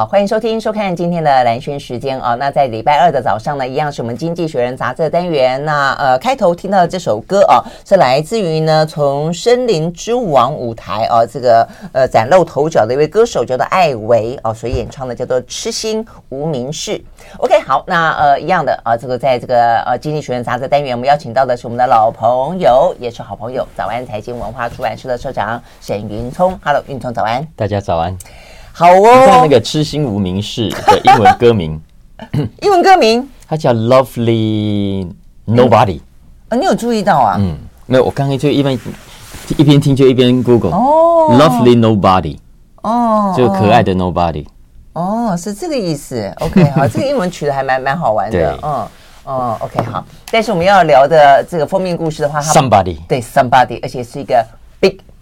好，欢迎收听、收看今天的蓝轩时间啊。那在礼拜二的早上呢，一样是我们《经济学人》杂志的单元。那呃，开头听到的这首歌啊，是来自于呢从《森林之王》舞台啊，这个呃崭露头角的一位歌手叫做艾维哦、啊，所演唱的叫做《痴心无名氏》。OK，好，那呃一样的啊，这个在这个呃《经济学人》杂志单元，我们邀请到的是我们的老朋友，也是好朋友，早安财经文化出版社的社长沈云聪。Hello，云聪，早安。大家早安。好哦，那个痴心无名氏的英文歌名，英文歌名，它叫 Lovely Nobody。啊、你有注意到啊？嗯，没有，我刚刚就一边一边听就一边 Google 哦，Lovely Nobody，哦，就可爱的 Nobody。哦，是这个意思。OK，好，这个英文取得还蛮蛮好玩的。嗯，哦，OK，好。但是我们要聊的这个封面故事的话，Somebody，对，Somebody，而且是一个。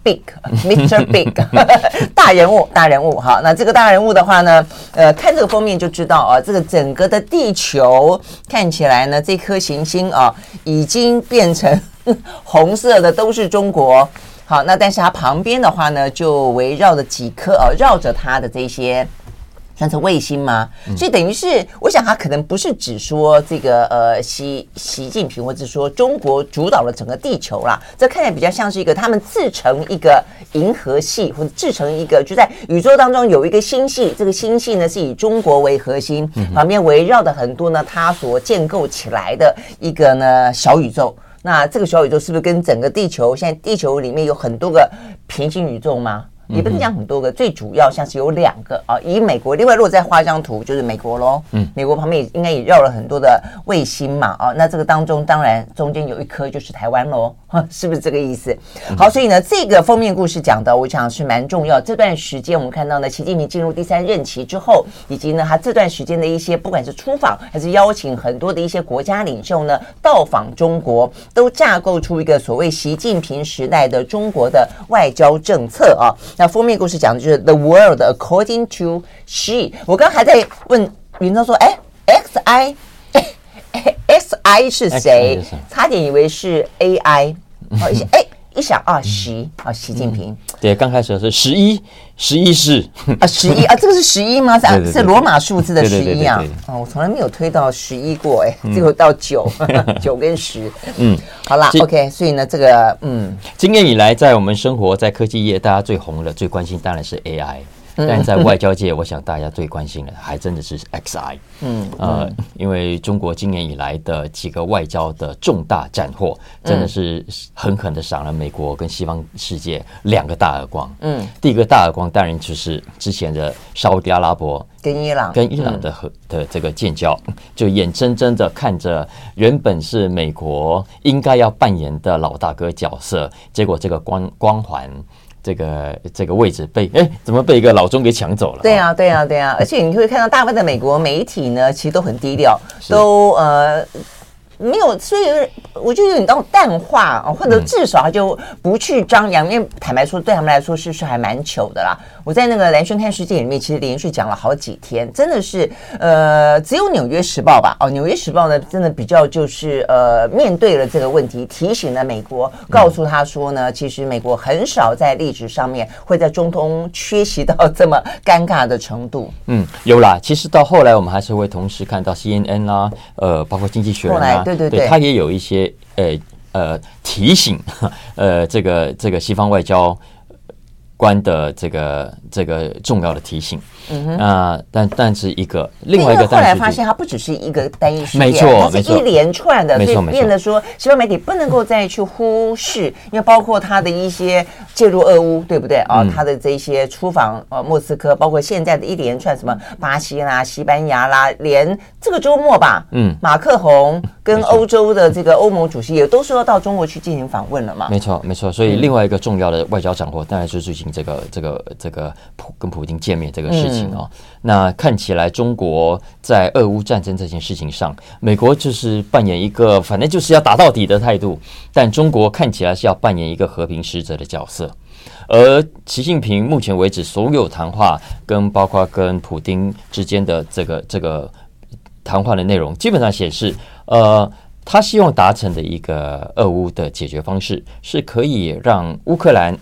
Big，Mr. Big，大人物，大人物。好，那这个大人物的话呢，呃，看这个封面就知道啊，这个整个的地球看起来呢，这颗行星啊，已经变成 红色的，都是中国。好，那但是它旁边的话呢，就围绕着几颗啊，绕着它的这些。算是卫星吗？所以等于是，我想他可能不是只说这个呃习习近平，或者说中国主导了整个地球啦。这看起来比较像是一个他们自成一个银河系，或者自成一个就在宇宙当中有一个星系。这个星系呢是以中国为核心，旁边围绕的很多呢，它所建构起来的一个呢小宇宙。那这个小宇宙是不是跟整个地球？现在地球里面有很多个平行宇宙吗？也不是讲很多个，最主要像是有两个啊。以美国，另外如果再画一张图，就是美国喽。嗯，美国旁边也应该也绕了很多的卫星嘛。啊，那这个当中当然中间有一颗就是台湾喽，是不是这个意思？好，所以呢，这个封面故事讲的，我想是蛮重要。这段时间我们看到呢，习近平进入第三任期之后，以及呢他这段时间的一些不管是出访还是邀请很多的一些国家领袖呢到访中国，都架构出一个所谓习近平时代的中国的外交政策啊。那封面故事讲的就是 The World According to She。我刚刚还在问云涛说：“哎，X I X I 是谁？差点以为是一些哎。”一想啊，习啊，习近平。对，刚开始是十一，十一是啊，十一啊，这个是十一吗？是是罗马数字的十一啊。哦，我从来没有推到十一过，哎，最后到九，九跟十。嗯，好啦，OK。所以呢，这个嗯，今年以来，在我们生活在科技业，大家最红的、最关心当然是 AI。但在外交界，我想大家最关心的 还真的是 XI。嗯，呃，因为中国今年以来的几个外交的重大斩获，真的是狠狠的赏了美国跟西方世界两个大耳光。嗯，第一个大耳光当然就是之前的沙乌地阿拉伯跟伊朗跟伊朗的和的这个建交，就眼睁睁的看着原本是美国应该要扮演的老大哥角色，结果这个光光环。这个这个位置被哎，怎么被一个老中给抢走了？对啊，对啊，对啊！而且你会看到大部分的美国媒体呢，其实都很低调，都呃。没有，所以我就有点那种淡化啊，或者至少他就不去张扬，因为坦白说，对他们来说是是还蛮糗的啦。我在那个蓝轩看世界里面，其实连续讲了好几天，真的是呃，只有《纽约时报》吧？哦，《纽约时报》呢，真的比较就是呃，面对了这个问题，提醒了美国，告诉他说呢，其实美国很少在历史上面会在中东缺席到这么尴尬的程度。嗯，有啦。其实到后来，我们还是会同时看到 CNN 啦、啊，呃，包括《经济学人》啊。对对对，他也有一些呃呃提醒，呃，这个这个西方外交官的这个这个重要的提醒。嗯哼，那但但是一个另外一个，后来发现它不只是一个单一事件，没错，它是一连串的，所以变得说西方媒体不能够再去忽视，因为包括他的一些介入俄乌，对不对啊？他的这些出访呃莫斯科，包括现在的一连串什么巴西啦、西班牙啦，连这个周末吧，嗯，马克宏跟欧洲的这个欧盟主席也都说要到中国去进行访问了嘛？没错，没错。所以另外一个重要的外交掌握，当然是最近这个这个这个普跟普京见面这个事情。哦，嗯、那看起来中国在俄乌战争这件事情上，美国就是扮演一个反正就是要打到底的态度，但中国看起来是要扮演一个和平使者的角色。而习近平目前为止所有谈话跟包括跟普京之间的这个这个谈话的内容，基本上显示，呃，他希望达成的一个俄乌的解决方式，是可以让乌克兰。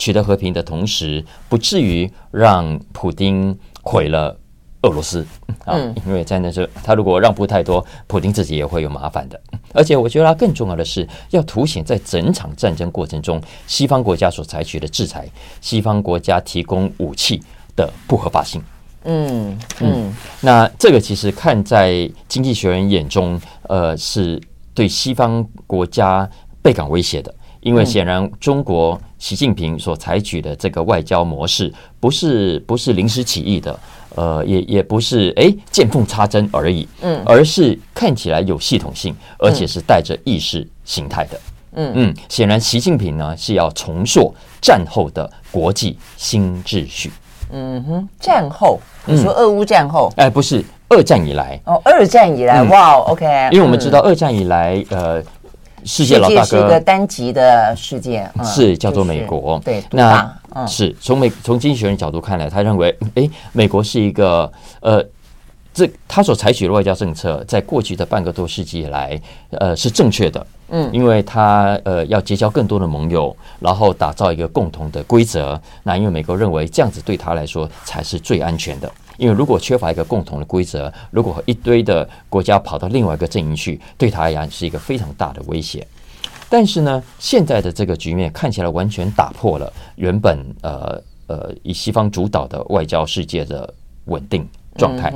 取得和平的同时，不至于让普丁毁了俄罗斯。啊，因为在那时候他如果让步太多，普丁自己也会有麻烦的。而且我觉得他更重要的是要凸显在整场战争过程中，西方国家所采取的制裁，西方国家提供武器的不合法性。嗯。嗯，那这个其实看在《经济学人》眼中，呃，是对西方国家倍感威胁的，因为显然中国习近平所采取的这个外交模式，不是不是临时起意的，呃，也也不是哎见缝插针而已，嗯，而是看起来有系统性，而且是带着意识形态的，嗯。嗯，显然习近平呢是要重塑战后的国际新秩序。嗯哼，战后你说俄乌战后？哎，不是二战以来。哦，二战以来，哇，OK，因为我们知道二战以来，呃，世界老大哥是一个单极的世界，是叫做美国。对，那是从美从经济学人角度看来，他认为，哎，美国是一个呃，这他所采取的外交政策，在过去的半个多世纪以来，呃，是正确的。嗯，因为他呃要结交更多的盟友，然后打造一个共同的规则。那因为美国认为这样子对他来说才是最安全的。因为如果缺乏一个共同的规则，如果一堆的国家跑到另外一个阵营去，对他而言是一个非常大的威胁。但是呢，现在的这个局面看起来完全打破了原本呃呃以西方主导的外交世界的稳定状态。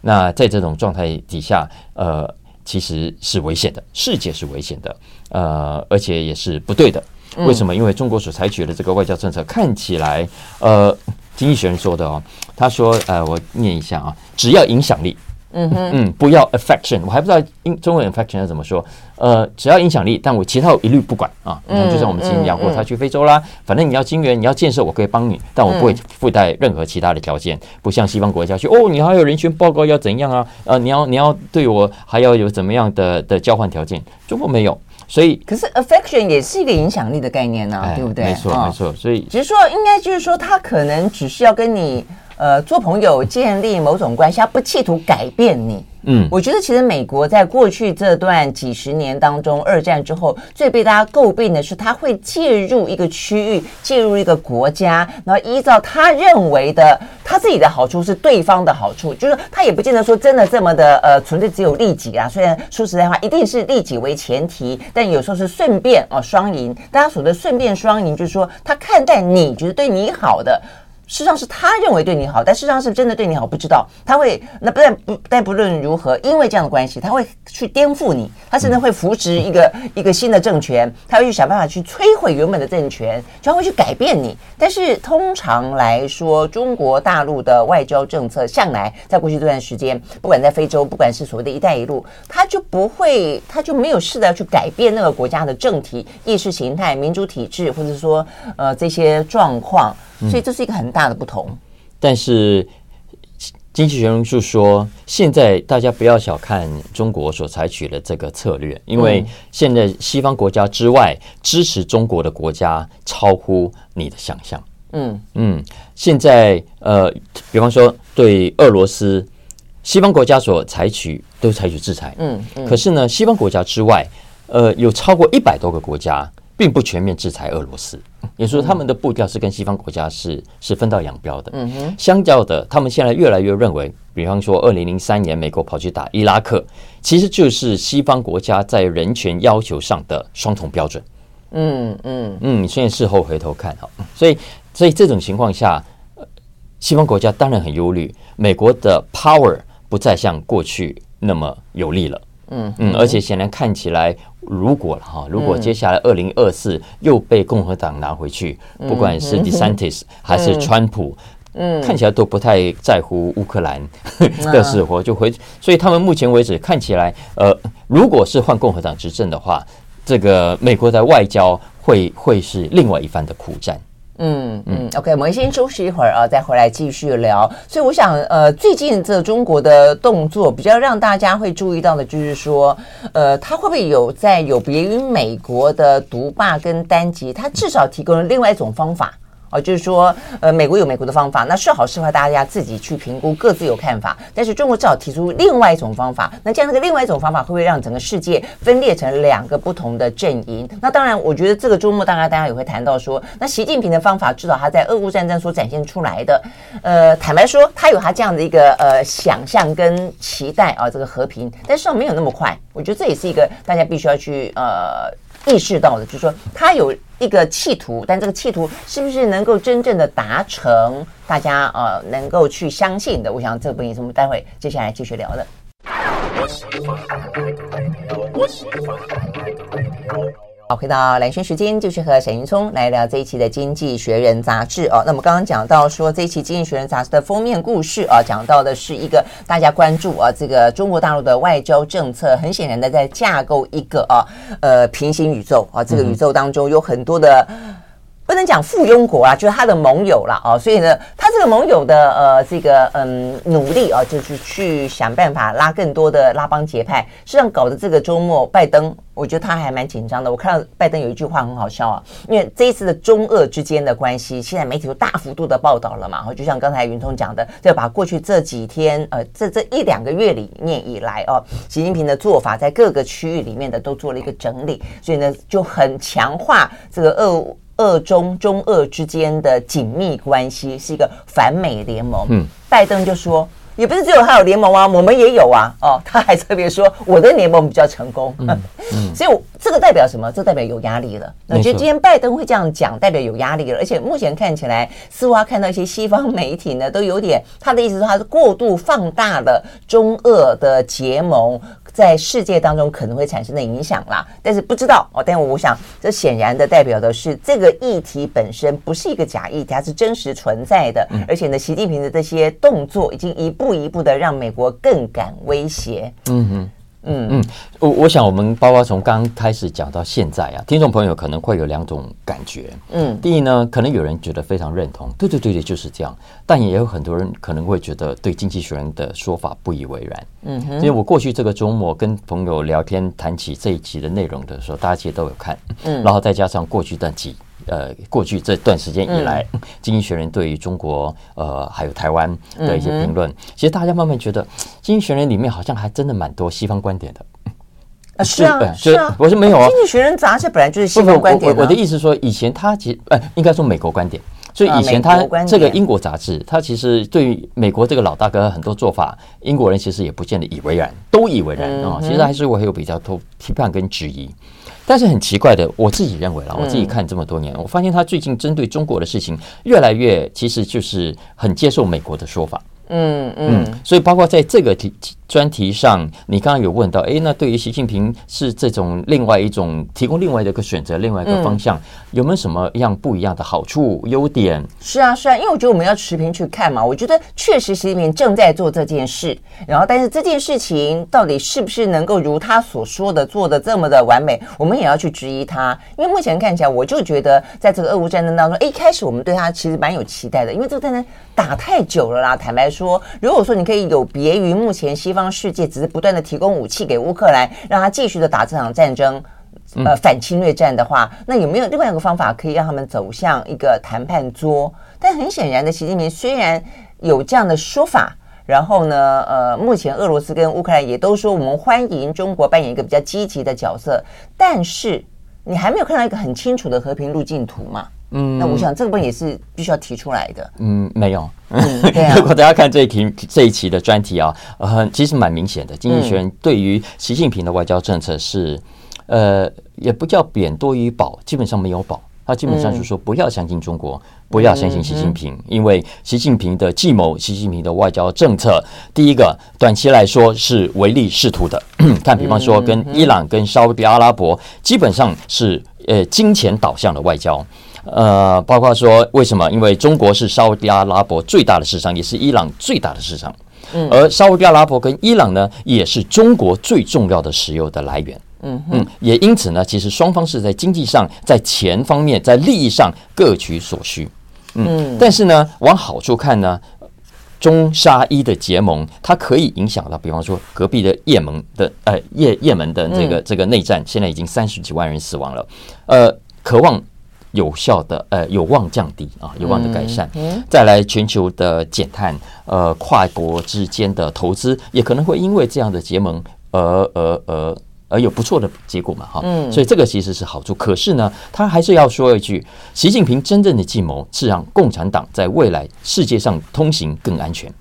那在这种状态底下，呃。其实是危险的，世界是危险的，呃，而且也是不对的。为什么？因为中国所采取的这个外交政策看起来，呃，经济学人说的哦，他说，呃，我念一下啊，只要影响力。嗯哼，嗯，不要 affection，我还不知道英中文 affection 是怎么说。呃，只要影响力，但我其他我一律不管啊。就像我们之前讲过，他去非洲啦，反正你要金援，你要建设，我可以帮你，但我不会附带任何其他的条件。不像西方国家去哦，你还有人权报告要怎样啊？呃，你要你要对我还要有怎么样的的交换条件？中国没有，所以可是 affection 也是一个影响力的概念呢，对不对？没错，没错。所以只是说，应该就是说，他可能只是要跟你。呃，做朋友建立某种关系，他不企图改变你。嗯，我觉得其实美国在过去这段几十年当中，二战之后最被大家诟病的是，他会介入一个区域，介入一个国家，然后依照他认为的他自己的好处是对方的好处，就是他也不见得说真的这么的呃纯粹只有利己啊。虽然说实在话，一定是利己为前提，但有时候是顺便哦双赢。大家所谓的顺便双赢，就是说他看待你觉得对你好的。事实上是他认为对你好，但事实上是真的对你好，不知道他会那不但不但不论如何，因为这样的关系，他会去颠覆你，他甚至会扶持一个一个新的政权，他会去想办法去摧毁原本的政权，就会去改变你。但是通常来说，中国大陆的外交政策向来在过去这段时间，不管在非洲，不管是所谓的一带一路，他就不会，他就没有试着去改变那个国家的政体、意识形态、民主体制，或者说呃这些状况。所以这是一个很大的不同。嗯、但是经济学人就说，现在大家不要小看中国所采取的这个策略，因为现在西方国家之外支持中国的国家超乎你的想象。嗯嗯，现在呃，比方说对俄罗斯，西方国家所采取都采取制裁。嗯，嗯，可是呢，西方国家之外，呃，有超过一百多个国家。并不全面制裁俄罗斯，也就是说，他们的步调是跟西方国家是是分道扬镳的。嗯哼，相较的，他们现在越来越认为，比方说，二零零三年美国跑去打伊拉克，其实就是西方国家在人权要求上的双重标准。嗯嗯嗯，现在事后回头看哈，所以所以这种情况下，西方国家当然很忧虑，美国的 power 不再像过去那么有力了。嗯嗯，而且显然看起来。如果哈，如果接下来二零二四又被共和党拿回去，不管是 DeSantis 还是川普，嗯，看起来都不太在乎乌克兰 的死活，就回。所以他们目前为止看起来，呃，如果是换共和党执政的话，这个美国的外交会会是另外一番的苦战。嗯嗯，OK，我们先休息一会儿啊，再回来继续聊。所以我想，呃，最近这中国的动作比较让大家会注意到的，就是说，呃，它会不会有在有别于美国的独霸跟单极，它至少提供了另外一种方法哦，就是说，呃，美国有美国的方法，那是好是坏，大家自己去评估，各自有看法。但是中国至少提出另外一种方法，那这样这个另外一种方法会不会让整个世界分裂成两个不同的阵营？那当然，我觉得这个周末大家大家也会谈到说，那习近平的方法，至少他在俄乌战争所展现出来的，呃，坦白说，他有他这样的一个呃想象跟期待啊，这个和平，但是没有那么快。我觉得这也是一个大家必须要去呃。意识到的，就是说他有一个企图，但这个企图是不是能够真正的达成，大家呃能够去相信的？我想这部分也是我们待会接下来继续聊的。好，回到蓝轩时间，继续和沈云聪来聊这一期的《经济学人》杂志哦。那么刚刚讲到说，这一期《经济学人》杂志的封面故事啊，讲到的是一个大家关注啊，这个中国大陆的外交政策，很显然的在架构一个啊，呃，平行宇宙啊，这个宇宙当中有很多的。不能讲附庸国啊，就是他的盟友了啊，所以呢，他这个盟友的呃这个嗯努力啊，就是去想办法拉更多的拉帮结派，实际上搞得这个周末拜登，我觉得他还蛮紧张的。我看到拜登有一句话很好笑啊，因为这一次的中俄之间的关系，现在媒体都大幅度的报道了嘛，然后就像刚才云通讲的，就把过去这几天呃这这一两个月里面以来哦，习近平的做法在各个区域里面的都做了一个整理，所以呢就很强化这个俄。俄中中俄之间的紧密关系是一个反美联盟。嗯，拜登就说，也不是只有他有联盟啊，我们也有啊。哦，他还特别说，我的联盟比较成功。嗯，嗯，所以我这个代表什么？这代表有压力了。那我觉得今天拜登会这样讲，代表有压力了。而且目前看起来，似乎他看到一些西方媒体呢，都有点他的意思说，他是过度放大了中俄的结盟。在世界当中可能会产生的影响啦，但是不知道哦。但我想，这显然的代表的是这个议题本身不是一个假议题，它是真实存在的。而且呢，习近平的这些动作已经一步一步的让美国更感威胁。嗯哼。嗯嗯，我我想我们包括从刚开始讲到现在啊，听众朋友可能会有两种感觉。嗯，第一呢，可能有人觉得非常认同，对对对对，就是这样。但也有很多人可能会觉得对《经济学人》的说法不以为然。嗯哼，因为我过去这个周末跟朋友聊天谈起这一集的内容的时候，大家其实都有看。嗯，然后再加上过去的几。呃，过去这段时间以来，嗯，《经济学人》对于中国呃还有台湾的一些评论，嗯，其实大家慢慢觉得，《经济学人》里面好像还真的蛮多西方观点的。啊，是啊，是啊，我说没有啊，《经济学人》杂志本来就是西方观点。我我的意思说，以前他其实呃，应该说美国观点，所以以前他这个英国杂志，他其实对于美国这个老大哥很多做法，英国人其实也不见得以为然，都以为然啊，其实还是会有比较多批判跟质疑。但是很奇怪的，我自己认为啦，我自己看这么多年，我发现他最近针对中国的事情越来越，其实就是很接受美国的说法。嗯嗯，所以包括在这个题专题上，你刚刚有问到，哎，那对于习近平是这种另外一种提供另外的一个选择，另外一个方向，有没有什么样不一样的好处、优点？是啊，是啊，因为我觉得我们要持平去看嘛。我觉得确实习近平正在做这件事，然后但是这件事情到底是不是能够如他所说的做的这么的完美，我们也要去质疑他。因为目前看起来，我就觉得在这个俄乌战争当中，哎，一开始我们对他其实蛮有期待的，因为这个战争打太久了啦，坦白。说，如果说你可以有别于目前西方世界只是不断的提供武器给乌克兰，让他继续的打这场战争，呃，反侵略战的话，那有没有另外一个方法可以让他们走向一个谈判桌？但很显然的，习近平虽然有这样的说法，然后呢，呃，目前俄罗斯跟乌克兰也都说我们欢迎中国扮演一个比较积极的角色，但是你还没有看到一个很清楚的和平路径图嘛？嗯，那我想这个部分也是必须要提出来的。嗯，没有。嗯 啊、如果大家看这一题这一期的专题啊，呃，其实蛮明显的。经济学人对于习近平的外交政策是，呃，也不叫贬多于褒，基本上没有褒。他基本上就是说不要相信中国，嗯、不要相信习近平，嗯、因为习近平的计谋，习近平的外交政策，第一个短期来说是唯利是图的。看，比方说跟伊朗、跟沙乌地阿拉伯，基本上是呃金钱导向的外交。呃，包括说为什么？因为中国是沙乌地阿拉伯最大的市场，也是伊朗最大的市场。嗯，而沙乌地阿拉伯跟伊朗呢，也是中国最重要的石油的来源。嗯嗯，也因此呢，其实双方是在经济上、在钱方面、在利益上各取所需。嗯，但是呢，往好处看呢，中沙伊的结盟，它可以影响到，比方说隔壁的也门的呃也也门的这个这个内战，现在已经三十几万人死亡了。呃，渴望。有效的呃有望降低啊，有望的改善。再来，全球的减碳，呃，跨国之间的投资也可能会因为这样的结盟而而而而有不错的结果嘛，哈。所以这个其实是好处。可是呢，他还是要说一句，习近平真正的计谋是让共产党在未来世界上通行更安全。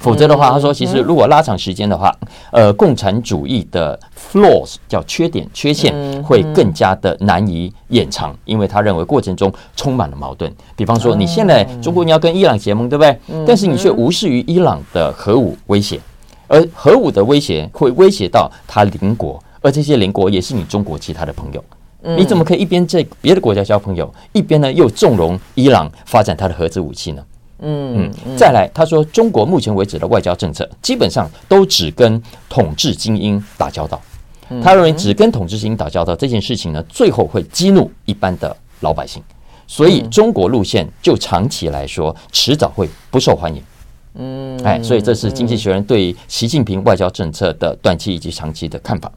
否则的话，他说，其实如果拉长时间的话，呃，共产主义的 flaws 叫缺点、缺陷，会更加的难以掩藏，因为他认为过程中充满了矛盾。比方说，你现在中国你要跟伊朗结盟，对不对？但是你却无视于伊朗的核武威胁，而核武的威胁会威胁到他邻国，而这些邻国也是你中国其他的朋友。你怎么可以一边在别的国家交朋友，一边呢又纵容伊朗发展他的核子武器呢？嗯嗯，再来，他说中国目前为止的外交政策基本上都只跟统治精英打交道。他认为只跟统治精英打交道这件事情呢，最后会激怒一般的老百姓，所以中国路线就长期来说迟早会不受欢迎。嗯，哎，所以这是经济学人对习近平外交政策的短期以及长期的看法。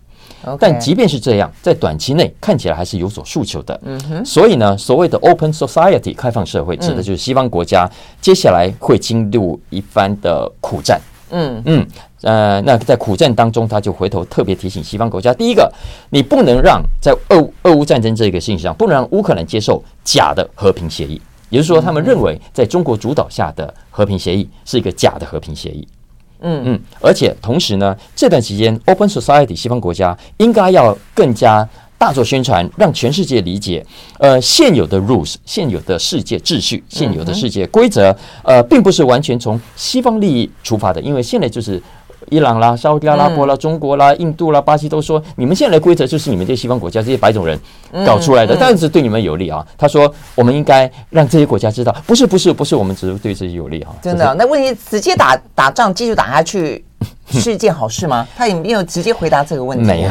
但即便是这样，在短期内看起来还是有所诉求的。嗯哼。所以呢，所谓的 open society 开放社会，指的就是西方国家接下来会经历一番的苦战。嗯嗯。呃，那在苦战当中，他就回头特别提醒西方国家：第一个，你不能让在俄俄乌战争这个事情上，不能让乌克兰接受假的和平协议。也就是说，他们认为在中国主导下的和平协议是一个假的和平协议。嗯嗯，而且同时呢，这段期间，Open Society 西方国家应该要更加大做宣传，让全世界理解，呃，现有的 rules，现有的世界秩序，现有的世界规则，呃，并不是完全从西方利益出发的，因为现在就是。伊朗啦、沙乌地阿拉伯啦、中国啦、印度啦、巴西都说，你们现在的规则就是你们这些西方国家这些白种人搞出来的，当然是对你们有利啊。他说，我们应该让这些国家知道，不是不是不是，我们只是对自己有利啊。真的？那问题直接打打仗继续打下去 是一件好事吗？他有没有直接回答这个问题？没有。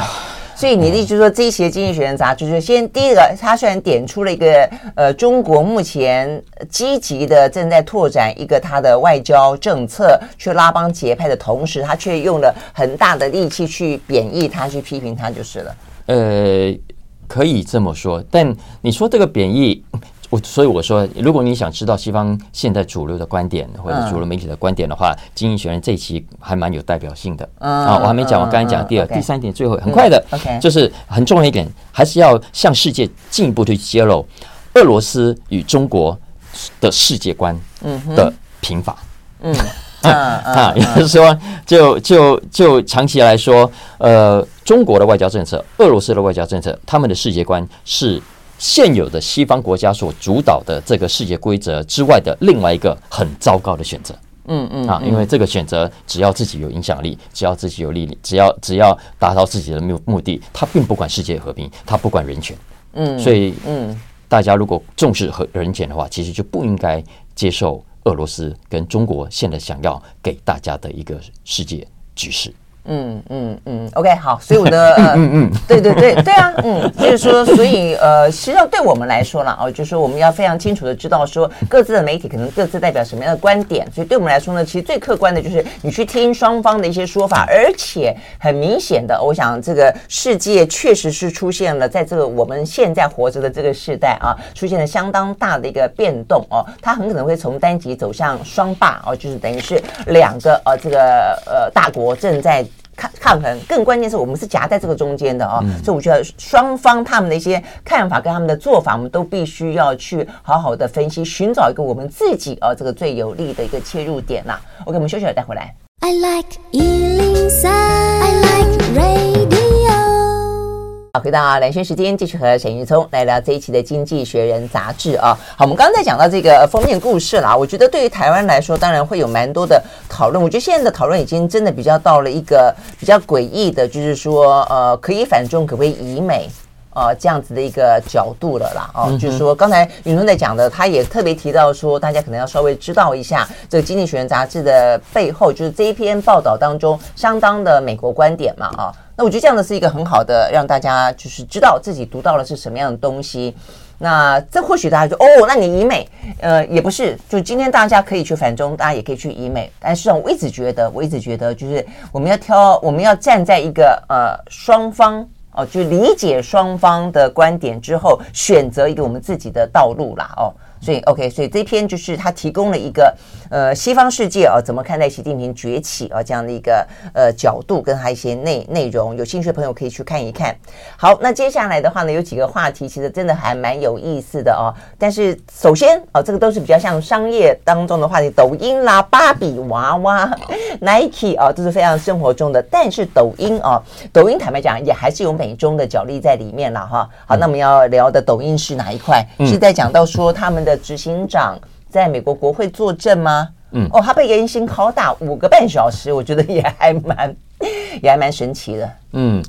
所以你的意思说，这一期的《经济学人》杂志就是先第一个，他虽然点出了一个呃，中国目前积极的正在拓展一个他的外交政策，去拉帮结派的同时，他却用了很大的力气去贬义他，去批评他就是了。呃，可以这么说，但你说这个贬义。我所以我说，如果你想知道西方现在主流的观点或者主流媒体的观点的话，嗯《经济学人》这一期还蛮有代表性的。嗯、啊，我还没讲，我刚才讲第二、嗯、第三点，最后很快的，就是很重要一点，还是要向世界进一步去揭露俄罗斯与中国的世界观的贫乏。嗯，啊，也就是说，就就就长期来说，呃，中国的外交政策，俄罗斯的外交政策，他们的世界观是。现有的西方国家所主导的这个世界规则之外的另外一个很糟糕的选择，嗯嗯啊，因为这个选择只要自己有影响力，只要自己有利益，只要只要达到自己的目目的，他并不管世界和平，他不管人权，嗯，所以嗯，大家如果重视和人权的话，其实就不应该接受俄罗斯跟中国现在想要给大家的一个世界局势。嗯嗯嗯，OK，好，所以我的 呃，嗯嗯，对对对对啊，嗯，就是说，所以呃，实际上对我们来说啦，哦，就是说我们要非常清楚的知道说各自的媒体可能各自代表什么样的观点，所以对我们来说呢，其实最客观的就是你去听双方的一些说法，而且很明显的，我想这个世界确实是出现了在这个我们现在活着的这个时代啊，出现了相当大的一个变动哦，它很可能会从单极走向双霸哦，就是等于是两个呃这个呃大国正在。抗抗衡，更关键是我们是夹在这个中间的哦，嗯、所以我觉得双方他们的一些看法跟他们的做法，我们都必须要去好好的分析，寻找一个我们自己啊、哦、这个最有利的一个切入点呐、啊。OK，我们休息了，再回来。I like 103, I like 好，回到兰萱时间，继续和沈玉聪来聊这一期的《经济学人》杂志啊。好，我们刚才讲到这个封面故事啦，我觉得对于台湾来说，当然会有蛮多的讨论。我觉得现在的讨论已经真的比较到了一个比较诡异的，就是说，呃，可以反中，可不可以以美、呃，这样子的一个角度了啦。哦，就是说，刚才云聪在讲的，他也特别提到说，大家可能要稍微知道一下这个《经济学人》杂志的背后，就是这一篇报道当中相当的美国观点嘛，啊。那我觉得这样的是一个很好的，让大家就是知道自己读到了是什么样的东西。那这或许大家就哦，那你以美，呃，也不是。就今天大家可以去反中，大家也可以去以美。但是我一直觉得，我一直觉得，就是我们要挑，我们要站在一个呃双方哦，就理解双方的观点之后，选择一个我们自己的道路啦哦。所以，OK，所以这篇就是他提供了一个呃西方世界啊怎么看待习近平崛起啊这样的一个呃角度，跟他一些内内容，有兴趣的朋友可以去看一看。好，那接下来的话呢，有几个话题其实真的还蛮有意思的哦。但是首先哦，这个都是比较像商业当中的话题，抖音啦、芭比娃娃、Nike 啊，都是非常生活中的。但是抖音啊，抖音坦白讲也还是有美中的角力在里面了哈。好，那我们要聊的抖音是哪一块？是在讲到说他们的。执行长在美国国会作证吗？嗯，哦，他被严刑拷打五个半小时，我觉得也还蛮，也还蛮神奇的。嗯，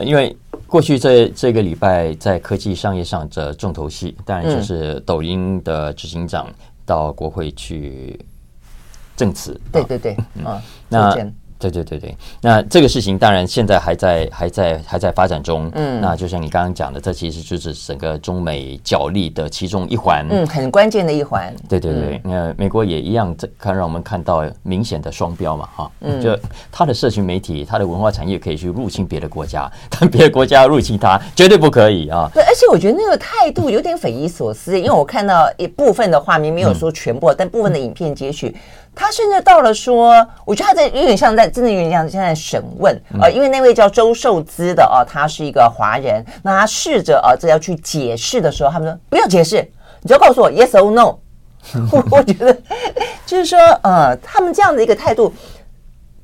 因为过去这这个礼拜在科技商业上的重头戏，当然就是抖音的执行长到国会去证词。对对对，嗯，那。对对对对，那这个事情当然现在还在还在还在发展中。嗯，那就像你刚刚讲的，这其实就是整个中美角力的其中一环。嗯，很关键的一环。对对对，那、嗯、美国也一样，这看让我们看到明显的双标嘛，哈。嗯。就他的社群媒体，他的文化产业可以去入侵别的国家，但别的国家入侵他，绝对不可以啊。对，而且我觉得那个态度有点匪夷所思，因为我看到一部分的画面，没有说全部，嗯、但部分的影片截取。他甚至到了说，我觉得他在有点像在，真的有点像现在审问啊、呃，因为那位叫周寿资的哦，他是一个华人，那他试着啊，这要去解释的时候，他们说不要解释，你只要告诉我 yes or no。我我觉得就是说，呃，他们这样的一个态度，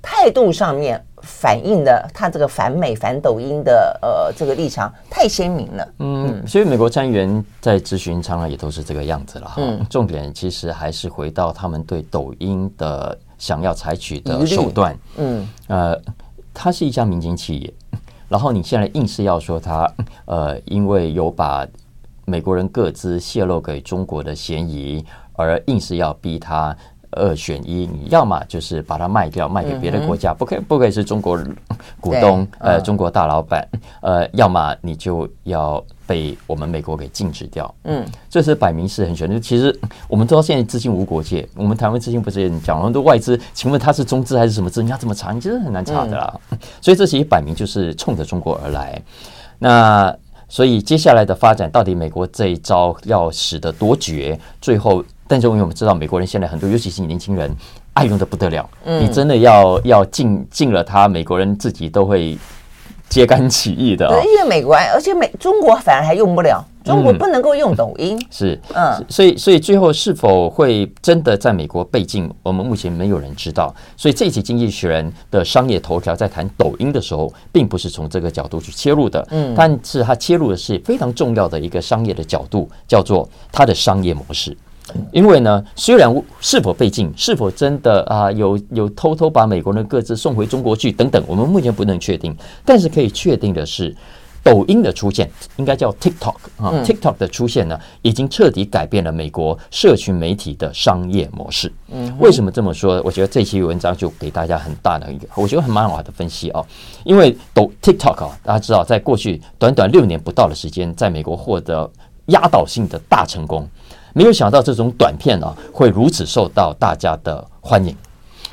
态度上面。反映的他这个反美反抖音的呃这个立场太鲜明了，嗯，所以美国参议员在咨询常常也都是这个样子了哈。嗯，重点其实还是回到他们对抖音的想要采取的手段，嗯，呃，它是一家民营企业，然后你现在硬是要说它呃因为有把美国人各自泄露给中国的嫌疑，而硬是要逼他。二选一，你要么就是把它卖掉，卖给别的国家，不可以不可以是中国股东，呃，中国大老板，呃，要么你就要被我们美国给禁止掉。嗯，这是摆明是很悬。就其实我们知道现在资金无国界，我们台湾资金不是也讲了很多外资，请问它是中资还是什么资？你要怎么查？你其实很难查的啦。所以这其实摆明就是冲着中国而来。那所以接下来的发展，到底美国这一招要使得多绝？最后。但是因为我们知道，美国人现在很多，尤其是年轻人，爱用的不得了。嗯，你真的要要进进了它，美国人自己都会揭竿起义的。因为美国，而且美中国反而还用不了，中国不能够用抖音。嗯、是，嗯，所以所以最后是否会真的在美国被禁，我们目前没有人知道。所以这一期《经济学人》的商业头条在谈抖音的时候，并不是从这个角度去切入的。嗯，但是它切入的是非常重要的一个商业的角度，叫做它的商业模式。因为呢，虽然是否被禁，是否真的啊有有偷偷把美国人各自送回中国去等等，我们目前不能确定。但是可以确定的是，抖音的出现，应该叫 TikTok 啊，TikTok 的出现呢，已经彻底改变了美国社群媒体的商业模式。嗯，为什么这么说？我觉得这期文章就给大家很大的一个，我觉得很蛮好的分析啊。因为抖 TikTok 啊，大家知道，在过去短短六年不到的时间，在美国获得压倒性的大成功。没有想到这种短片啊会如此受到大家的欢迎，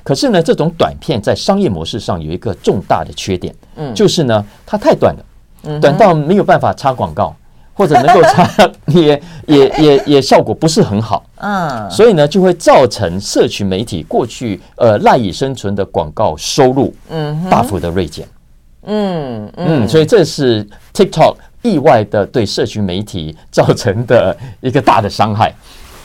可是呢，这种短片在商业模式上有一个重大的缺点，嗯，就是呢，它太短了，短到没有办法插广告，或者能够插 也也也也效果不是很好，嗯，所以呢，就会造成社群媒体过去呃赖以生存的广告收入，嗯，大幅的锐减，嗯。嗯，所以这是 TikTok。意外的对社群媒体造成的一个大的伤害。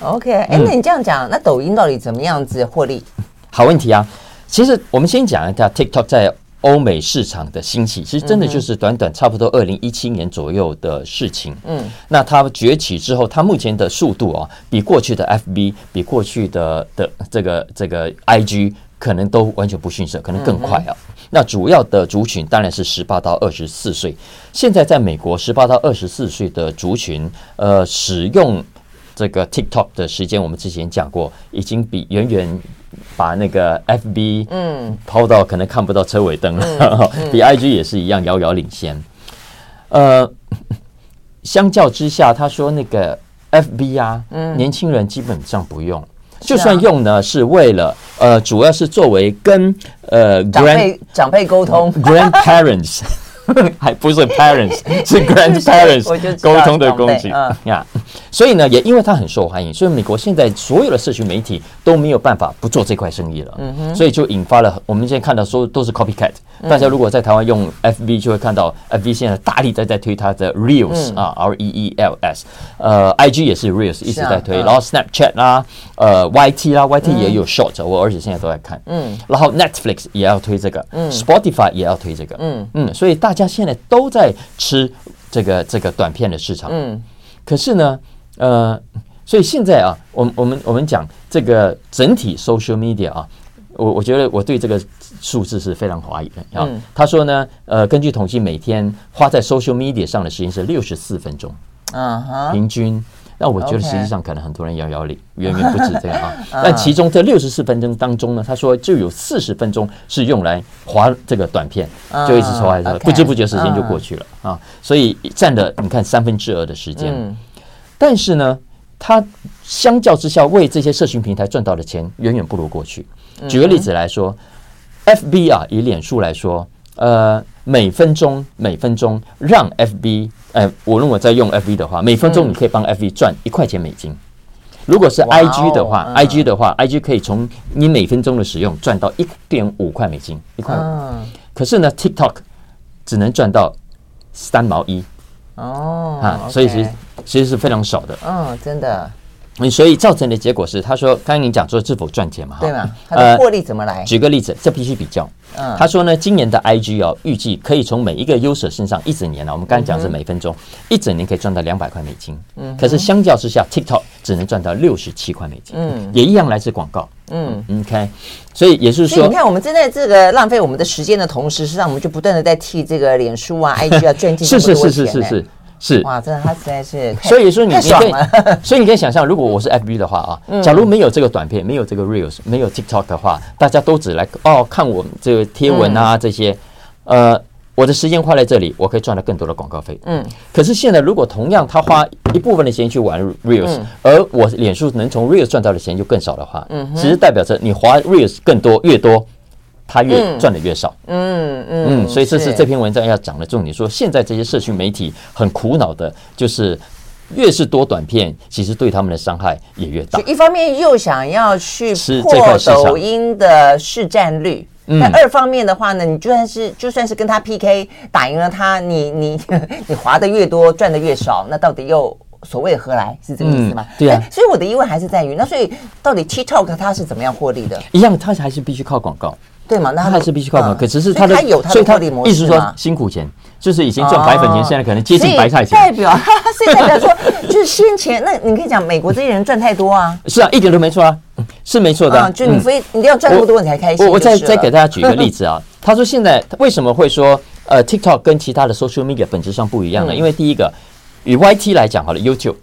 OK，哎、欸，那你这样讲，嗯、那抖音到底怎么样子获利？好问题啊！其实我们先讲一下 TikTok 在欧美市场的兴起，其实真的就是短短差不多二零一七年左右的事情。嗯，那它崛起之后，它目前的速度啊，比过去的 FB，比过去的的这个这个 IG。可能都完全不逊色，可能更快啊。嗯、那主要的族群当然是十八到二十四岁。现在在美国，十八到二十四岁的族群，呃，使用这个 TikTok 的时间，我们之前讲过，已经比远远把那个 FB 嗯抛到可能看不到车尾灯了，嗯 嗯、比 IG 也是一样遥遥领先。呃，相较之下，他说那个 FB 啊，嗯、年轻人基本上不用。就算用呢，是为了呃，主要是作为跟呃长辈长辈沟通，grandparents 还不是 parents，是 grandparents 沟通的工具呀。所以呢，也因为它很受欢迎，所以美国现在所有的社群媒体都没有办法不做这块生意了。嗯哼，所以就引发了我们现在看到说都是 copycat。大家如果在台湾用 FB，就会看到 FB 现在大力在在推它的 Reels 啊，R E E L S。呃，IG 也是 Reels 一直在推，然后 Snapchat 啦，呃，YT 啦，YT 也有 Short，我而且现在都在看。嗯，然后 Netflix 也要推这个，嗯，Spotify 也要推这个，嗯嗯，所以大家现在都在吃这个这个短片的市场。嗯，可是呢。呃，所以现在啊，我我们我们讲这个整体 social media 啊，我我觉得我对这个数字是非常怀疑的啊。嗯、他说呢，呃，根据统计，每天花在 social media 上的时间是六十四分钟，嗯哈，平均。那我觉得实际上可能很多人摇摇铃，远远不止这样啊。但其中这六十四分钟当中呢，他说就有四十分钟是用来滑这个短片，就一直刷来不知不觉时间就过去了啊。所以占了你看三分之二的时间。嗯但是呢，他相较之下，为这些社群平台赚到的钱远远不如过去。举个例子来说，FB 啊，以脸书来说，呃，每分钟每分钟让 FB，呃，我如果在用 FB 的话，每分钟你可以帮 FB 赚一块钱美金。如果是 IG 的话，IG 的话，IG 可以从你每分钟的使用赚到一点五块美金，一块五。可是呢，TikTok 只能赚到三毛一。哦，啊，所以其实其实是非常少的。嗯，真的。所以造成的结果是，他说，刚才你讲说是否赚钱嘛？对嘛？他的获利怎么来？举个例子，这必须比较。嗯，他说呢，今年的 IG 哦，预计可以从每一个 user 身上一整年呢，我们刚才讲是每分钟，一整年可以赚到两百块美金。嗯，可是相较之下，TikTok 只能赚到六十七块美金。嗯，也一样来自广告。嗯，OK。所以也是说，你看我们正在这个浪费我们的时间的同时，实际上我们就不断的在替这个脸书啊、IG 啊赚进。是是是是是是。是。哇，真的，他实在是，所以说你你可以，所以你可以想象，如果我是 FB 的话啊，假如没有这个短片，没有这个 Reels，没有 TikTok 的话，大家都只来哦看我这个贴文啊这些，呃，我的时间花在这里，我可以赚到更多的广告费。嗯，可是现在如果同样他花一部分的时间去玩 Reels，而我脸书能从 Reels 赚到的钱就更少的话，嗯，其实代表着你花 Reels 更多越多。他越赚的越少，嗯嗯嗯，所以这是这篇文章要讲的重点。说现在这些社群媒体很苦恼的，就是越是多短片，其实对他们的伤害也越大。一方面又想要去破抖音的市占率，那二方面的话呢，你就算是就算是跟他 PK 打赢了他，你你 你划的越多，赚的越少，那到底又所谓何来？是这个意思吗？对啊。所以我的疑问还是在于，那所以到底 TikTok 它是怎么样获利的？一样，它还是必须靠广告。对嘛？那他还是必须靠广告，可只是他的，所以他的意思是说辛苦钱，就是已经赚白粉钱，现在可能接近白菜钱。代表，所以代表说，就是先前那你可以讲，美国这些人赚太多啊。是啊，一点都没错啊，是没错的。就你非你一定要赚那么多你才开心。我我再再给大家举一个例子啊，他说现在为什么会说呃 TikTok 跟其他的 social media 本质上不一样呢？因为第一个，以 YT 来讲好了，YouTube，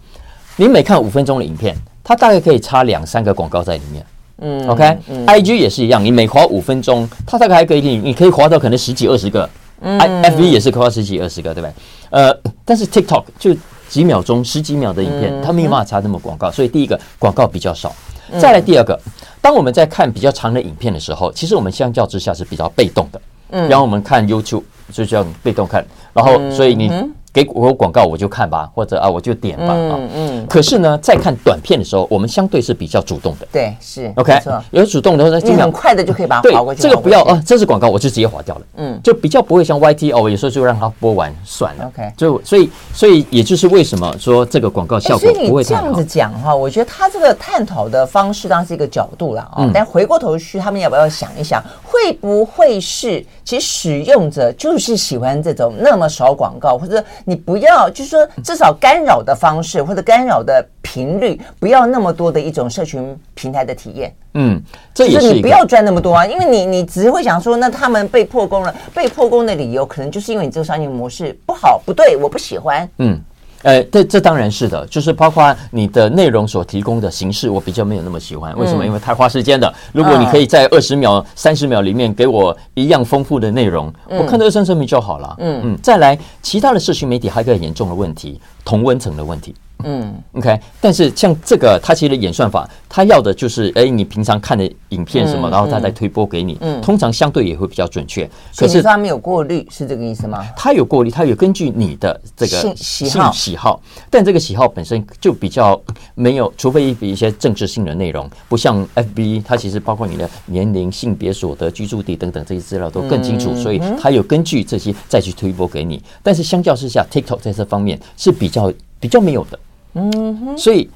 你每看五分钟的影片，它大概可以插两三个广告在里面。嗯，OK，IG 也是一样，你每滑五分钟，它大概还可以，你你可以滑到可能十几二十个，FB 也是滑十几二十个，对不对？呃，但是 TikTok 就几秒钟、十几秒的影片，它没有办法插那么广告，所以第一个广告比较少。再来第二个，当我们在看比较长的影片的时候，其实我们相较之下是比较被动的，嗯，然后我们看 YouTube 就这样被动看，然后所以你。给我广告我就看吧，或者啊我就点吧啊。嗯。可是呢，在看短片的时候，我们相对是比较主动的。对，是。OK。有主动的话，你很快的就可以把它划过去。这个不要啊，这是广告，我就直接划掉了。嗯。就比较不会像 YT 哦，有时候就让它播完算了。OK。就所以所以也就是为什么说这个广告效果不会太好。所以你这样子讲哈，我觉得他这个探讨的方式当然是一个角度了啊。但回过头去，他们要不要想一想，会不会是其实使用者就是喜欢这种那么少广告，或者你不要就。是说，至少干扰的方式或者干扰的频率不要那么多的一种社群平台的体验。嗯，这也是你不要赚那么多啊，因为你你只会想说，那他们被破功了，被破功的理由可能就是因为你这个商业模式不好，不对，我不喜欢。嗯。呃，这这当然是的，就是包括你的内容所提供的形式，我比较没有那么喜欢。为什么？因为太花时间的。如果你可以在二十秒、三十秒里面给我一样丰富的内容，我看到二三十秒就好了。嗯嗯。再来，其他的社群媒体还有一个很严重的问题，同温层的问题。嗯，OK。但是像这个，它其实演算法，它要的就是，哎，你平常看的影片什么，然后它再推播给你，嗯，通常相对也会比较准确。可是它没有过滤，是这个意思吗？它有过滤，它有根据你的这个喜好喜好，但这个喜好本身就比较没有，除非比一些政治性的内容，不像 FB，它其实包括你的年龄、性别、所得、居住地等等这些资料都更清楚，所以它有根据这些再去推播给你。但是相较之下，TikTok 在这方面是比较比较没有的。嗯，所以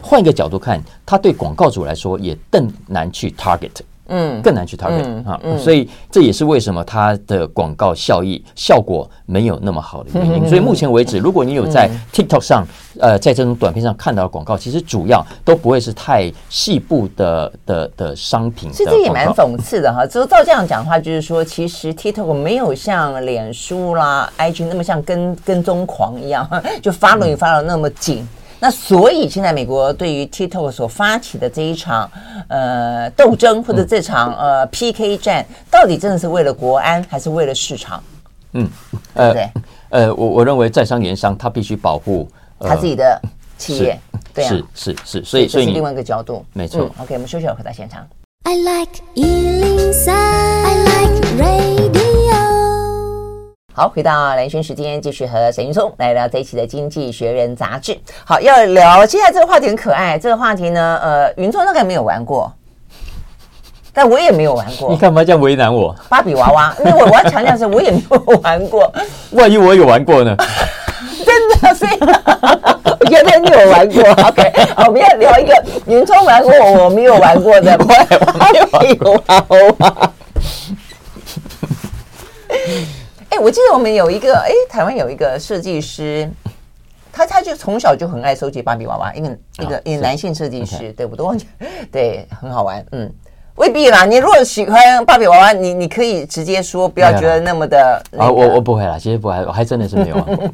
换一个角度看，他对广告主来说也更难去 target，嗯，更难去 target 啊，所以这也是为什么它的广告效益效果没有那么好的原因。所以目前为止，如果你有在 TikTok 上，呃，在这种短片上看到的广告，其实主要都不会是太细部的的的商品。其实这也蛮讽刺的哈，就照这样讲的话，就是说，其实 TikTok 没有像脸书啦、IG 那么像跟跟踪狂一样，就 follow 你 follow 那么紧。那所以现在美国对于 TikTok 所发起的这一场呃斗争或者这场呃 PK 战，到底真的是为了国安还是为了市场？嗯，呃，对呃，我我认为在商言商，他必须保护、呃、他自己的企业，对啊，是是是，所以所以是另外一个角度，没错、嗯。OK，我们休息了，回到现场。I like 103, I like radio 好，回到蓝轩时间，继续和沈云聪来聊这一期的《经济学人》杂志。好，要聊接下来这个话题很可爱。这个话题呢，呃，云聪大概没有玩过，但我也没有玩过。你干嘛这样为难我？芭比娃娃，因为我我要强调是，我也没有玩过。万一我有玩过呢？真的是，原来你有玩过。OK，好，我们要聊一个云聪玩过我，我没有玩过的芭比娃娃。哎，我记得我们有一个哎，台湾有一个设计师，他他就从小就很爱收集芭比娃娃，一个一个一个男性设计师，对不对？对，很好玩。嗯，未必啦。你如果喜欢芭比娃娃，你你可以直接说，不要觉得那么的。啊，我我不会啦，其实不会，我还真的是没有玩过。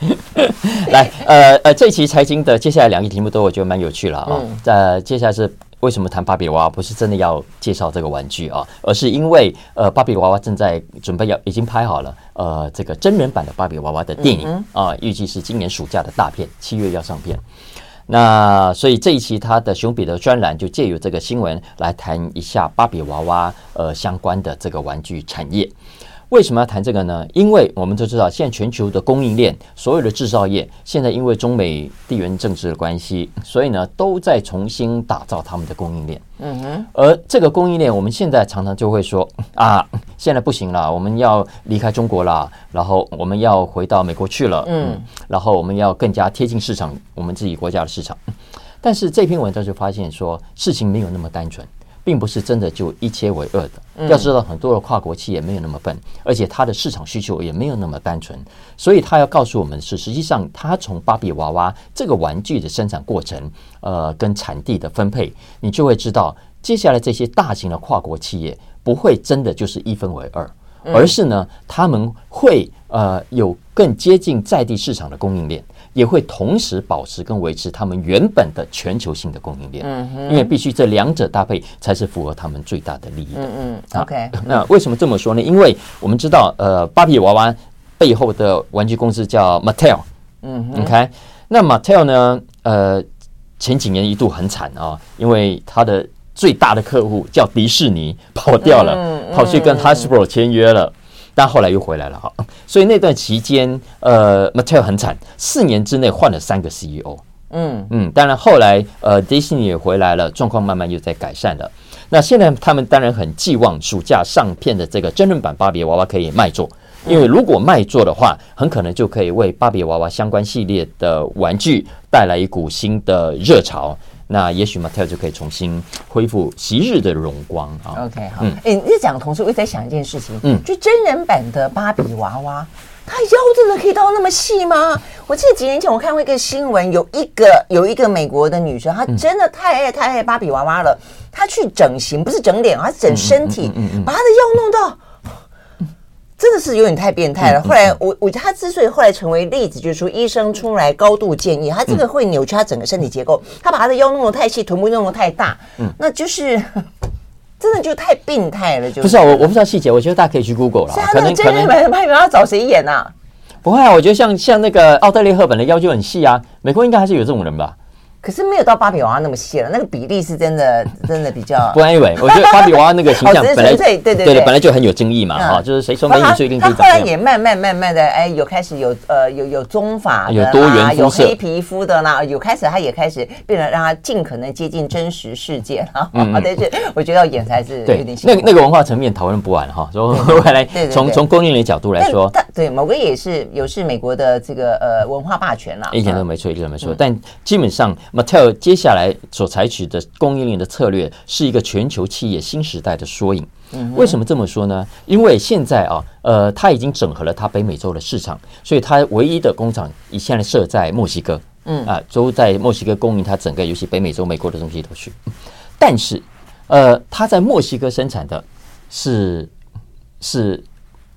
来，呃呃，这一期财经的接下来两个题目都我觉得蛮有趣了啊。呃，接下来是。为什么谈芭比娃娃？不是真的要介绍这个玩具啊，而是因为呃，芭比娃娃正在准备要已经拍好了呃，这个真人版的芭比娃娃的电影啊，预计是今年暑假的大片，七月要上片。那所以这一期他的熊彼得专栏就借由这个新闻来谈一下芭比娃娃呃相关的这个玩具产业。为什么要谈这个呢？因为我们都知道，现在全球的供应链，所有的制造业，现在因为中美地缘政治的关系，所以呢，都在重新打造他们的供应链。嗯哼。而这个供应链，我们现在常常就会说啊，现在不行了，我们要离开中国了，然后我们要回到美国去了。嗯。然后我们要更加贴近市场，我们自己国家的市场。但是这篇文章就发现说，事情没有那么单纯。并不是真的就一切为二的。要知道，很多的跨国企业没有那么笨，而且它的市场需求也没有那么单纯。所以，他要告诉我们是，实际上，他从芭比娃娃这个玩具的生产过程，呃，跟产地的分配，你就会知道，接下来这些大型的跨国企业不会真的就是一分为二，而是呢，他们会呃有更接近在地市场的供应链。也会同时保持跟维持他们原本的全球性的供应链，嗯，因为必须这两者搭配才是符合他们最大的利益的。嗯嗯，OK。那为什么这么说呢？因为我们知道，呃，芭比娃娃背后的玩具公司叫 Mattel，嗯，OK。那 Mattel 呢，呃，前几年一度很惨啊，因为它的最大的客户叫迪士尼跑掉了，跑去跟 Hasbro 签约了。但后来又回来了哈，所以那段期间，呃，Mattel 很惨，四年之内换了三个 CEO。嗯嗯，当然后来呃，Disney 也回来了，状况慢慢又在改善了。那现在他们当然很寄望暑假上片的这个真人版芭比娃娃可以卖座，因为如果卖座的话，很可能就可以为芭比娃娃相关系列的玩具带来一股新的热潮。那也许 Mattel 就可以重新恢复昔日的荣光啊。OK，好。哎、嗯，你讲的同时，我也在想一件事情。嗯，就真人版的芭比娃娃，它腰真的可以到那么细吗？我记得几年前我看过一个新闻，有一个有一个美国的女生，她真的太爱太爱芭比娃娃了，她去整形，不是整脸，她是整身体，把她的腰弄到。真的是有点太变态了。后来我我觉得他之所以后来成为例子，就是说医生出来高度建议，他这个会扭曲他整个身体结构。他把他的腰弄得太细，臀部弄得太大，嗯，那就是 真的就太病态了。就不是啊，我我不知道细节，我觉得大家可以去 Google 了。可能真的没没没要找谁演啊？不会啊，我觉得像像那个奥黛丽·赫本的腰就很细啊，美国应该还是有这种人吧。可是没有到芭比娃娃那么细了，那个比例是真的，真的比较。不，anyway，我觉得芭比娃娃那个形象 本来对对对对本来就很有争议嘛，哈，就是谁说美女就一定可以长这样。后来也慢慢慢慢的，哎，有开始有呃有有棕发有多元有黑皮肤的啦，有开始他也开始变得让他尽可能接近真实世界了。嗯，但是我觉得要演才是有点辛苦。那那个文化层面讨论不完哈，说回 来从从供应链角度来说，对某个也是有是美国的这个呃文化霸权啦，一点都没错，一点都没错。但基本上 Mattel 接下来。所采取的供应链的策略是一个全球企业新时代的缩影。为什么这么说呢？因为现在啊，呃，它已经整合了它北美洲的市场，所以它唯一的工厂以现在设在墨西哥，嗯啊，都在墨西哥供应它整个，尤其北美洲、美国的东西都去。但是，呃，它在墨西哥生产的是是。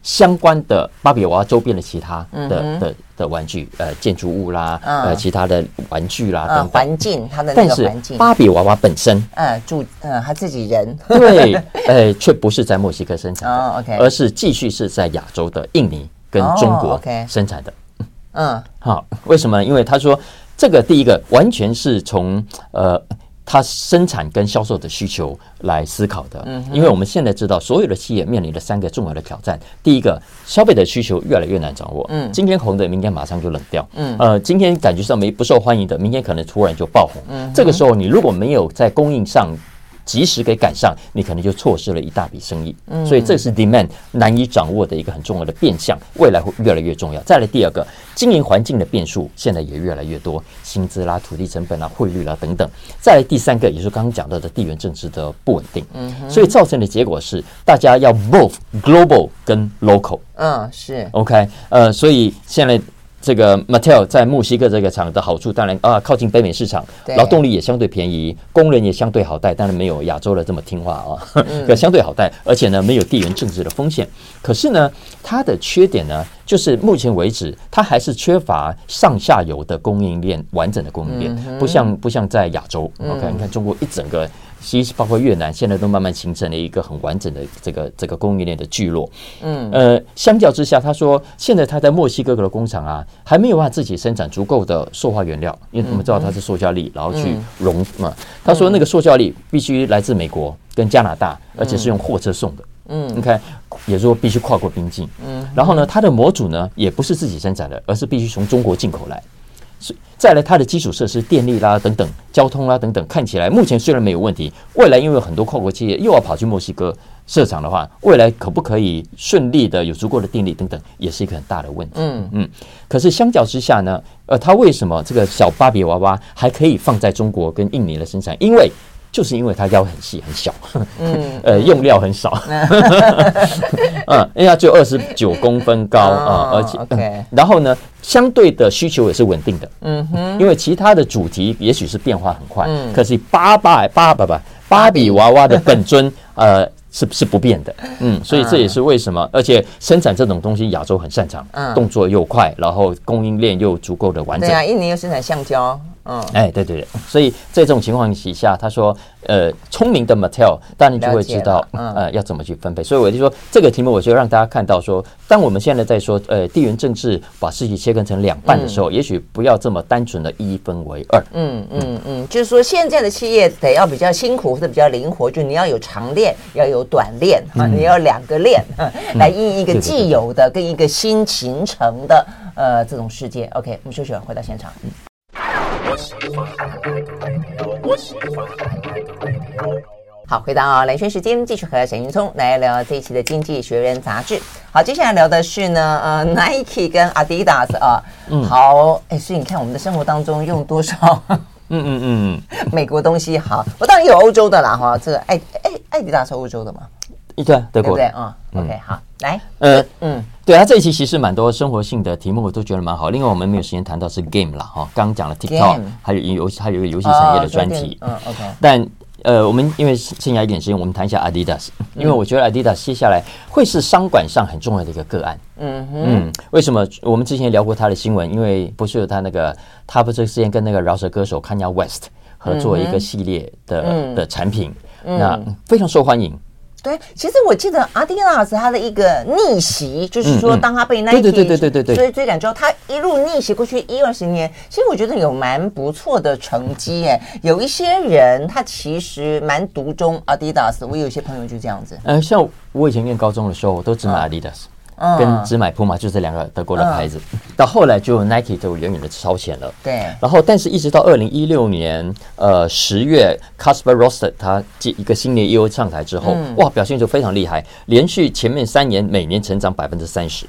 相关的芭比娃娃周边的其他的、的的玩具，呃，建筑物啦，嗯、呃，其他的玩具啦，等等环境，它的那个环境。芭比娃娃本身，嗯，住，嗯，他自己人，对，呃，却不是在墨西哥生产的，而是继续是在亚洲的印尼跟中国生产的。嗯，好，为什么？因为他说，这个第一个完全是从呃。它生产跟销售的需求来思考的，因为我们现在知道，所有的企业面临的三个重要的挑战。第一个，消费者需求越来越难掌握，嗯，今天红的，明天马上就冷掉，嗯，呃，今天感觉上没不受欢迎的，明天可能突然就爆红，嗯，这个时候你如果没有在供应上。及时给赶上，你可能就错失了一大笔生意。嗯，所以这是 demand 难以掌握的一个很重要的变相，未来会越来越重要。再来第二个，经营环境的变数现在也越来越多，薪资啦、土地成本啦、汇率啦等等。再来第三个，也就是刚刚讲到的地缘政治的不稳定。嗯，所以造成的结果是，大家要 both global 跟 local。嗯，是 OK。呃，所以现在。这个 Mattel 在墨西哥这个厂的好处，当然啊，靠近北美市场，劳动力也相对便宜，工人也相对好带，当然没有亚洲的这么听话啊，可相对好带，而且呢，没有地缘政治的风险。可是呢，它的缺点呢，就是目前为止，它还是缺乏上下游的供应链完整的供应链，不像不像在亚洲。OK，你看中国一整个。其实包括越南，现在都慢慢形成了一个很完整的这个这个供应链的聚落。嗯，呃，相较之下，他说现在他在墨西哥的工厂啊，还没有办法自己生产足够的塑化原料，因为我们知道它是塑胶粒，然后去熔嘛。他说那个塑胶粒必须来自美国跟加拿大，而且是用货车送的。嗯，你看，也说必须跨过边境。嗯，然后呢，它的模组呢也不是自己生产的，而是必须从中国进口来。再来，它的基础设施、电力啦等等、交通啦等等，看起来目前虽然没有问题，未来因为有很多跨国企业又要跑去墨西哥设厂的话，未来可不可以顺利的有足够的电力等等，也是一个很大的问题。嗯嗯。可是相较之下呢，呃，它为什么这个小芭比娃娃还可以放在中国跟印尼的生产？因为就是因为它腰很细很小，嗯，呃，用料很少，嗯，因为它只有二十九公分高啊，而且，然后呢，相对的需求也是稳定的，嗯哼，因为其他的主题也许是变化很快，可是芭芭芭芭芭芭比娃娃的本尊，呃，是是不变的，嗯，所以这也是为什么，而且生产这种东西亚洲很擅长，动作又快，然后供应链又足够的完整，对啊，印尼又生产橡胶。嗯，哎，对对对，所以在这种情况底下，他说，呃，聪明的 Mattel，当然就会知道，呃，要怎么去分配。所以我就说，这个题目，我就让大家看到说，当我们现在在说，呃，地缘政治把事情切分成两半的时候，也许不要这么单纯的一分为二。嗯嗯嗯，就是说，现在的企业得要比较辛苦或者比较灵活，就你要有长链，要有短链啊，你要两个链 来应一个既有的跟一个新形成的呃这种世界。OK，我们休息完回到现场。好，回到啊，兰萱时间，继续和沈云聪来聊这一期的《经济学人》杂志。好，接下来聊的是呢，呃，Nike 跟 Adidas 啊，嗯，好，哎，所以你看我们的生活当中用多少？嗯嗯嗯，美国东西好，我当然有欧洲的啦，哈，这个爱爱爱迪达是欧洲的嘛？对，德国对啊，OK，好，来，呃，嗯。对啊，这一期其实蛮多生活性的题目，我都觉得蛮好。另外，我们没有时间谈到是 game 了哈。刚刚讲了 TikTok，还有游戏，还有一个游戏产业的专题。嗯，OK。但呃，我们因为剩下一点时间，我们谈一下 Adidas，因为我觉得 Adidas 接下来会是商管上很重要的一个个案。嗯嗯。为什么？我们之前聊过他的新闻，因为不是有他那个，他不是之前跟那个饶舌歌手 Kanye West 合作一个系列的的产品，那非常受欢迎。对，其实我记得 Adidas 他的一个逆袭，就是说当他被 Nike 对对对对对对追追赶之后，他一路逆袭过去一二十年，其实我觉得有蛮不错的成绩哎。有一些人他其实蛮独钟 Adidas，我有些朋友就这样子。呃，像我以前念高中的时候，我都只买 Adidas。跟只买 Puma 就这两个德国的牌子，嗯、到后来就 Nike 就远远的超前了。对，然后但是一直到二零一六年呃十月 c a s p e r Rorsted 他接一个新的 CEO 上台之后，嗯、哇，表现就非常厉害，连续前面三年每年成长百分之三十。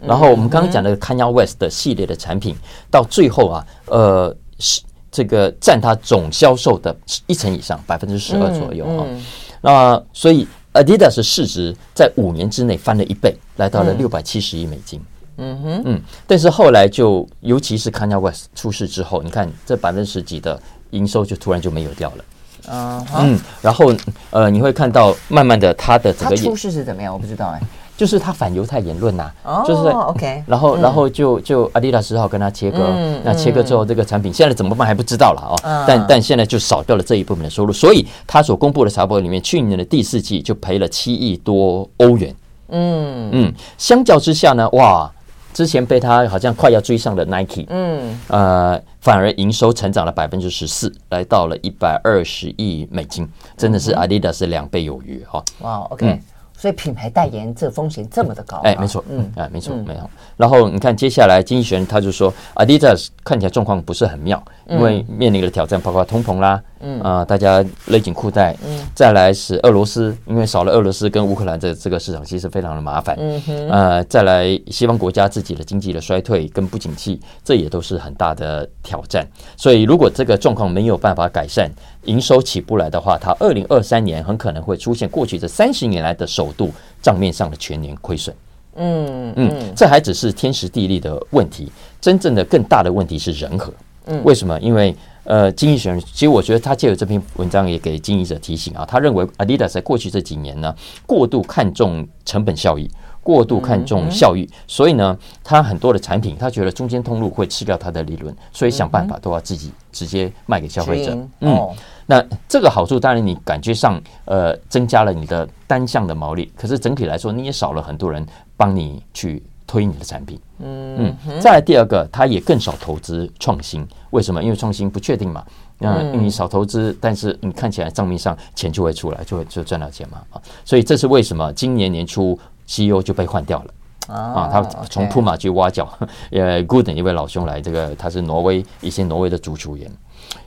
然后我们刚刚讲的 Kanye West 的系列的产品，到最后啊，呃，是这个占它总销售的一成以上，百分之十二左右啊。嗯嗯、那所以。Adidas 市值在五年之内翻了一倍，来到了六百七十亿美金。嗯哼，嗯，但是后来就，尤其是 Kanye West 出事之后，你看这百分之十几的营收就突然就没有掉了。Uh huh. 嗯，然后呃，你会看到慢慢的他的整个出事是怎么样？我不知道哎。就是他反犹太言论呐、啊，就是 OK，然后然后就就阿迪达斯只好跟他切割，那切割之后这个产品现在怎么办还不知道了哦，但但现在就少掉了这一部分的收入，所以他所公布的财报里面，去年的第四季就赔了七亿多欧元，嗯。嗯，相较之下呢，哇，之前被他好像快要追上的 Nike，嗯。呃，反而营收成长了百分之十四，来到了一百二十亿美金，真的是阿迪达斯两倍有余哈，哇，OK。所以品牌代言这风险这么的高，哎，没错，嗯，哎，没错，没有。然后你看接下来经济学人他就说，Adidas 看起来状况不是很妙，因为面临的挑战包括通膨啦，嗯啊，大家勒紧裤带，嗯，再来是俄罗斯，因为少了俄罗斯跟乌克兰这这个市场其实非常的麻烦，嗯哼，呃，再来西方国家自己的经济的衰退跟不景气，这也都是很大的挑战。所以如果这个状况没有办法改善，营收起不来的话，它二零二三年很可能会出现过去这三十年来的首度账面上的全年亏损。嗯嗯，这还只是天时地利的问题，真正的更大的问题是人和。嗯，为什么？因为呃，经济学人其实我觉得他借由这篇文章也给经营者提醒啊，他认为 Adidas 在过去这几年呢，过度看重成本效益。过度看重效益，所以呢，他很多的产品，他觉得中间通路会吃掉他的利润，所以想办法都要自己直接卖给消费者。嗯，那这个好处当然你感觉上呃增加了你的单项的毛利，可是整体来说你也少了很多人帮你去推你的产品。嗯嗯。再来第二个，他也更少投资创新，为什么？因为创新不确定嘛。那你少投资，但是你看起来账面上钱就会出来，就会就赚到钱嘛啊。所以这是为什么今年年初。CEO 就被换掉了啊！他从 Puma 去挖角，呃，Gooden 一位老兄来，这个他是挪威一些挪威的足球员，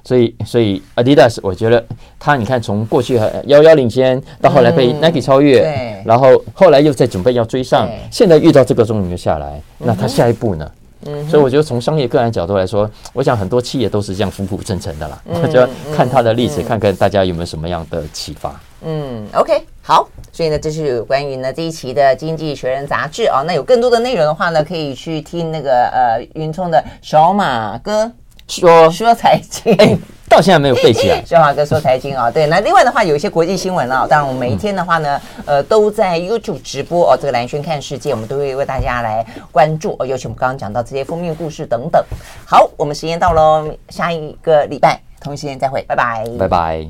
所以所以 Adidas 我觉得他你看从过去遥遥领先，到后来被 Nike 超越，嗯、然后后来又在准备要追上，现在遇到这个终于下来，那他下一步呢？嗯、哼所以我觉得从商业个人角度来说，我想很多企业都是这样浮浮沉沉的啦。我 就要看他的例子，嗯、看看大家有没有什么样的启发。嗯，OK，好。所以呢，这是有关于呢这一期的《经济学人》杂志啊。那有更多的内容的话呢，可以去听那个呃云聪的小马哥说说财经。哎，到现在没有废弃 啊。小华哥说财经啊，对。那另外的话，有一些国际新闻啊，当然我们每一天的话呢，呃，都在 YouTube 直播哦。这个蓝轩看世界，我们都会为大家来关注哦。尤其我们刚刚讲到这些封面故事等等。好，我们时间到喽，下一个礼拜同一时间再会，拜拜，拜拜。